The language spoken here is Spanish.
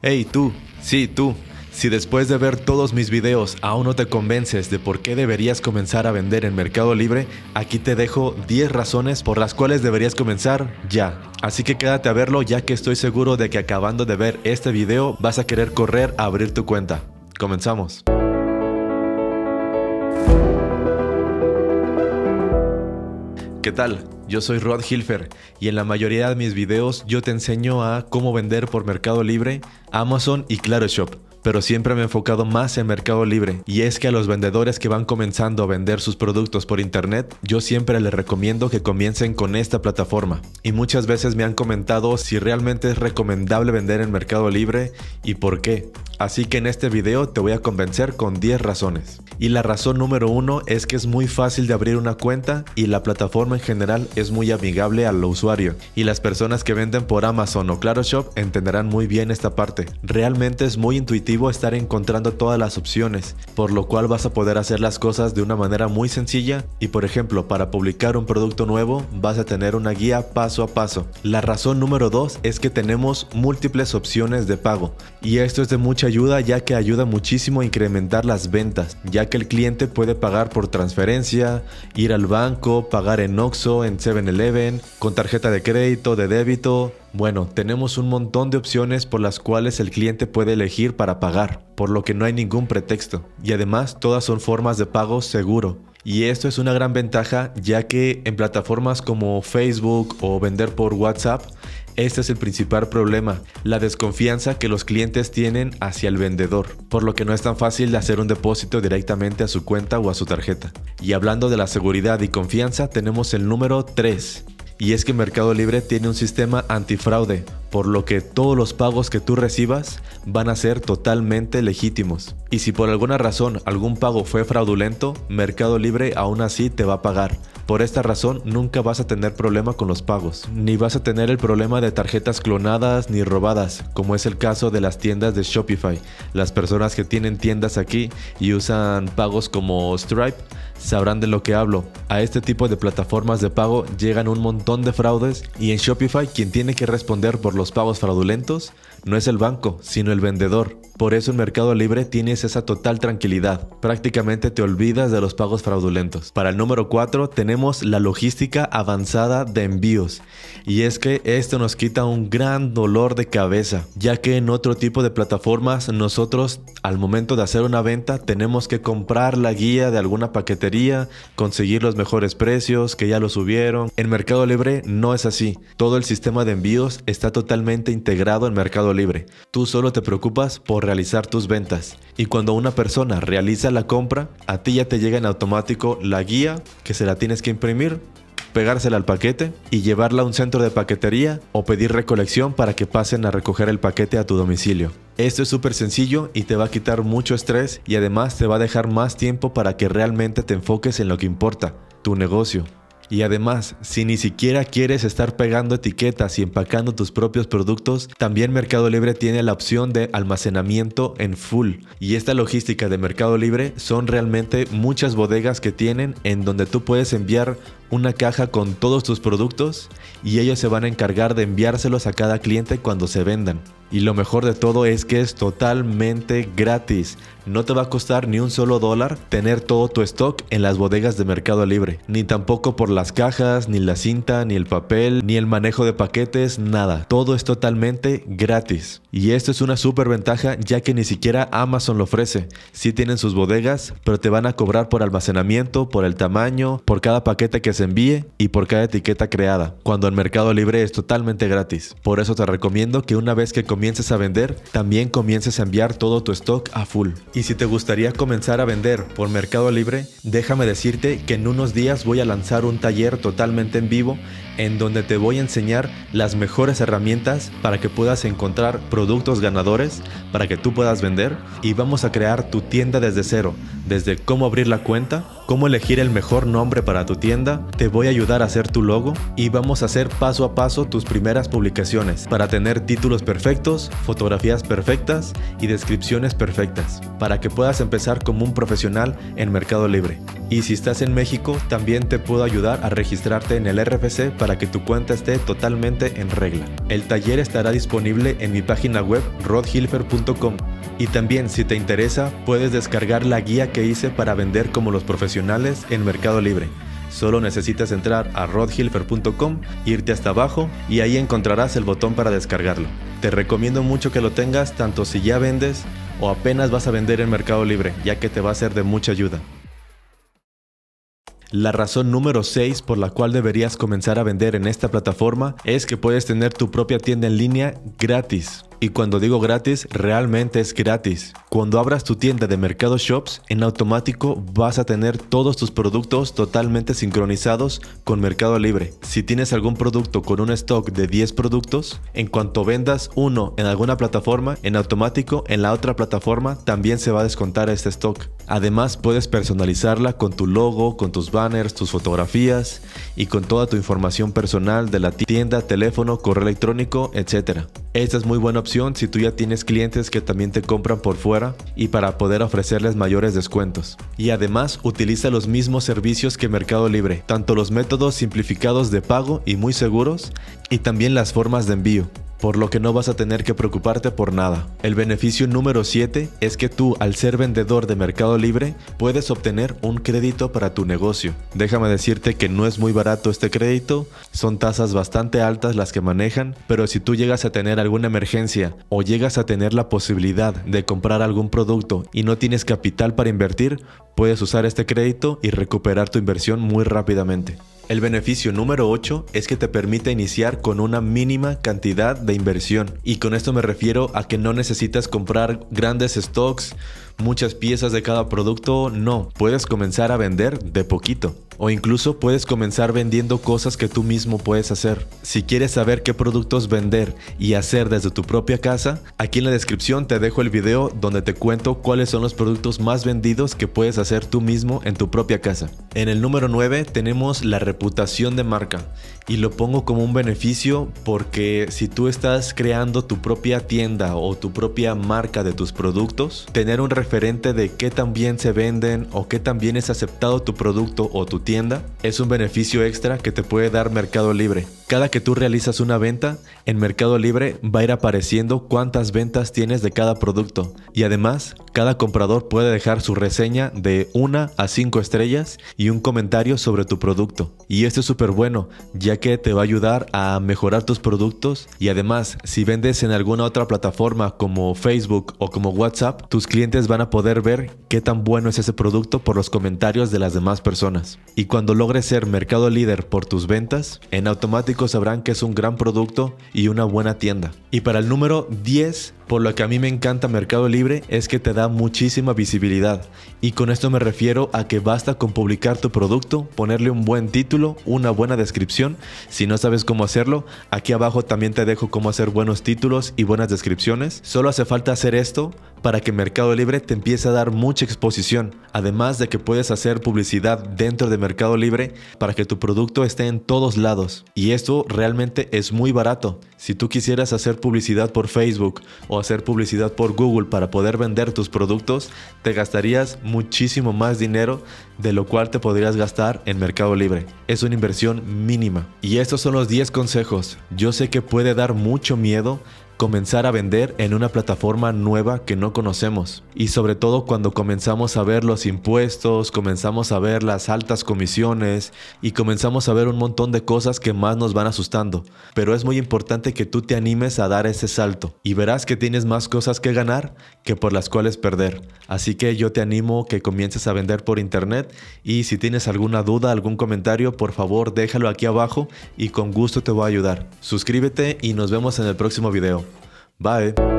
Hey tú, sí tú, si después de ver todos mis videos aún no te convences de por qué deberías comenzar a vender en Mercado Libre, aquí te dejo 10 razones por las cuales deberías comenzar ya. Así que quédate a verlo ya que estoy seguro de que acabando de ver este video vas a querer correr a abrir tu cuenta. Comenzamos. ¿Qué tal? Yo soy Rod Hilfer y en la mayoría de mis videos yo te enseño a cómo vender por Mercado Libre, Amazon y Claro Shop pero siempre me he enfocado más en Mercado Libre. Y es que a los vendedores que van comenzando a vender sus productos por internet, yo siempre les recomiendo que comiencen con esta plataforma. Y muchas veces me han comentado si realmente es recomendable vender en Mercado Libre y por qué. Así que en este video te voy a convencer con 10 razones. Y la razón número uno es que es muy fácil de abrir una cuenta y la plataforma en general es muy amigable al usuario. Y las personas que venden por Amazon o Claro Shop entenderán muy bien esta parte. Realmente es muy intuitivo estar encontrando todas las opciones, por lo cual vas a poder hacer las cosas de una manera muy sencilla y por ejemplo para publicar un producto nuevo vas a tener una guía paso a paso. La razón número dos es que tenemos múltiples opciones de pago y esto es de mucha ayuda ya que ayuda muchísimo a incrementar las ventas, ya que el cliente puede pagar por transferencia, ir al banco, pagar en Oxxo, en 7-Eleven, con tarjeta de crédito, de débito. Bueno, tenemos un montón de opciones por las cuales el cliente puede elegir para pagar, por lo que no hay ningún pretexto. Y además todas son formas de pago seguro. Y esto es una gran ventaja ya que en plataformas como Facebook o vender por WhatsApp este es el principal problema, la desconfianza que los clientes tienen hacia el vendedor, por lo que no es tan fácil hacer un depósito directamente a su cuenta o a su tarjeta. Y hablando de la seguridad y confianza, tenemos el número 3. Y es que Mercado Libre tiene un sistema antifraude, por lo que todos los pagos que tú recibas van a ser totalmente legítimos. Y si por alguna razón algún pago fue fraudulento, Mercado Libre aún así te va a pagar, por esta razón nunca vas a tener problema con los pagos, ni vas a tener el problema de tarjetas clonadas ni robadas, como es el caso de las tiendas de Shopify. Las personas que tienen tiendas aquí y usan pagos como Stripe sabrán de lo que hablo. A este tipo de plataformas de pago llegan un montón de fraudes y en Shopify quien tiene que responder por los pagos fraudulentos no es el banco, sino el vendedor. Por eso en Mercado Libre tienes esa total tranquilidad. Prácticamente te olvidas de los pagos fraudulentos. Para el número 4 tenemos la logística avanzada de envíos. Y es que esto nos quita un gran dolor de cabeza, ya que en otro tipo de plataformas nosotros al momento de hacer una venta tenemos que comprar la guía de alguna paquetería, conseguir los mejores precios que ya lo subieron. En Mercado Libre no es así. Todo el sistema de envíos está totalmente integrado en Mercado Libre. Tú solo te preocupas por realizar tus ventas. Y cuando una persona realiza la compra, a ti ya te llega en automático la guía que se la tienes que imprimir pegársela al paquete y llevarla a un centro de paquetería o pedir recolección para que pasen a recoger el paquete a tu domicilio. Esto es súper sencillo y te va a quitar mucho estrés y además te va a dejar más tiempo para que realmente te enfoques en lo que importa, tu negocio. Y además, si ni siquiera quieres estar pegando etiquetas y empacando tus propios productos, también Mercado Libre tiene la opción de almacenamiento en full. Y esta logística de Mercado Libre son realmente muchas bodegas que tienen en donde tú puedes enviar una caja con todos tus productos y ellos se van a encargar de enviárselos a cada cliente cuando se vendan. Y lo mejor de todo es que es totalmente gratis. No te va a costar ni un solo dólar tener todo tu stock en las bodegas de Mercado Libre. Ni tampoco por las cajas, ni la cinta, ni el papel, ni el manejo de paquetes, nada. Todo es totalmente gratis. Y esto es una super ventaja ya que ni siquiera Amazon lo ofrece. Sí tienen sus bodegas, pero te van a cobrar por almacenamiento, por el tamaño, por cada paquete que envíe y por cada etiqueta creada. Cuando en Mercado Libre es totalmente gratis. Por eso te recomiendo que una vez que comiences a vender, también comiences a enviar todo tu stock a full. Y si te gustaría comenzar a vender por Mercado Libre, déjame decirte que en unos días voy a lanzar un taller totalmente en vivo en donde te voy a enseñar las mejores herramientas para que puedas encontrar productos ganadores, para que tú puedas vender y vamos a crear tu tienda desde cero, desde cómo abrir la cuenta, cómo elegir el mejor nombre para tu tienda, te voy a ayudar a hacer tu logo y vamos a hacer paso a paso tus primeras publicaciones para tener títulos perfectos, fotografías perfectas y descripciones perfectas, para que puedas empezar como un profesional en Mercado Libre. Y si estás en México, también te puedo ayudar a registrarte en el RFC para que tu cuenta esté totalmente en regla. El taller estará disponible en mi página web rodhilfer.com y también si te interesa puedes descargar la guía que hice para vender como los profesionales en Mercado Libre. Solo necesitas entrar a rodhilfer.com, irte hasta abajo y ahí encontrarás el botón para descargarlo. Te recomiendo mucho que lo tengas tanto si ya vendes o apenas vas a vender en Mercado Libre, ya que te va a ser de mucha ayuda. La razón número 6 por la cual deberías comenzar a vender en esta plataforma es que puedes tener tu propia tienda en línea gratis. Y cuando digo gratis, realmente es gratis. Cuando abras tu tienda de Mercado Shops, en automático vas a tener todos tus productos totalmente sincronizados con Mercado Libre. Si tienes algún producto con un stock de 10 productos, en cuanto vendas uno en alguna plataforma, en automático en la otra plataforma también se va a descontar este stock. Además, puedes personalizarla con tu logo, con tus banners, tus fotografías y con toda tu información personal de la tienda, teléfono, correo electrónico, etc. Esta es muy buena opción si tú ya tienes clientes que también te compran por fuera y para poder ofrecerles mayores descuentos. Y además utiliza los mismos servicios que Mercado Libre, tanto los métodos simplificados de pago y muy seguros y también las formas de envío por lo que no vas a tener que preocuparte por nada. El beneficio número 7 es que tú, al ser vendedor de Mercado Libre, puedes obtener un crédito para tu negocio. Déjame decirte que no es muy barato este crédito, son tasas bastante altas las que manejan, pero si tú llegas a tener alguna emergencia o llegas a tener la posibilidad de comprar algún producto y no tienes capital para invertir, puedes usar este crédito y recuperar tu inversión muy rápidamente. El beneficio número 8 es que te permite iniciar con una mínima cantidad de inversión. Y con esto me refiero a que no necesitas comprar grandes stocks, muchas piezas de cada producto, no, puedes comenzar a vender de poquito. O incluso puedes comenzar vendiendo cosas que tú mismo puedes hacer. Si quieres saber qué productos vender y hacer desde tu propia casa, aquí en la descripción te dejo el video donde te cuento cuáles son los productos más vendidos que puedes hacer tú mismo en tu propia casa. En el número 9 tenemos la reputación de marca y lo pongo como un beneficio porque si tú estás creando tu propia tienda o tu propia marca de tus productos, tener un referente de qué tan bien se venden o qué tan bien es aceptado tu producto o tu tienda es un beneficio extra que te puede dar Mercado Libre. Cada que tú realizas una venta, en Mercado Libre va a ir apareciendo cuántas ventas tienes de cada producto y además cada comprador puede dejar su reseña de 1 a 5 estrellas y un comentario sobre tu producto. Y esto es súper bueno ya que te va a ayudar a mejorar tus productos y además si vendes en alguna otra plataforma como Facebook o como WhatsApp, tus clientes van a poder ver qué tan bueno es ese producto por los comentarios de las demás personas. Y cuando logres ser mercado líder por tus ventas, en automático sabrán que es un gran producto y una buena tienda. Y para el número 10, por lo que a mí me encanta Mercado Libre es que te da muchísima visibilidad. Y con esto me refiero a que basta con publicar tu producto, ponerle un buen título, una buena descripción. Si no sabes cómo hacerlo, aquí abajo también te dejo cómo hacer buenos títulos y buenas descripciones. Solo hace falta hacer esto para que Mercado Libre te empiece a dar mucha exposición. Además de que puedes hacer publicidad dentro de Mercado Libre para que tu producto esté en todos lados. Y esto realmente es muy barato. Si tú quisieras hacer publicidad por Facebook hacer publicidad por Google para poder vender tus productos, te gastarías muchísimo más dinero de lo cual te podrías gastar en Mercado Libre. Es una inversión mínima. Y estos son los 10 consejos. Yo sé que puede dar mucho miedo comenzar a vender en una plataforma nueva que no conocemos. Y sobre todo cuando comenzamos a ver los impuestos, comenzamos a ver las altas comisiones y comenzamos a ver un montón de cosas que más nos van asustando. Pero es muy importante que tú te animes a dar ese salto y verás que tienes más cosas que ganar que por las cuales perder. Así que yo te animo que comiences a vender por internet y si tienes alguna duda, algún comentario, por favor déjalo aquí abajo y con gusto te voy a ayudar. Suscríbete y nos vemos en el próximo video. Bye.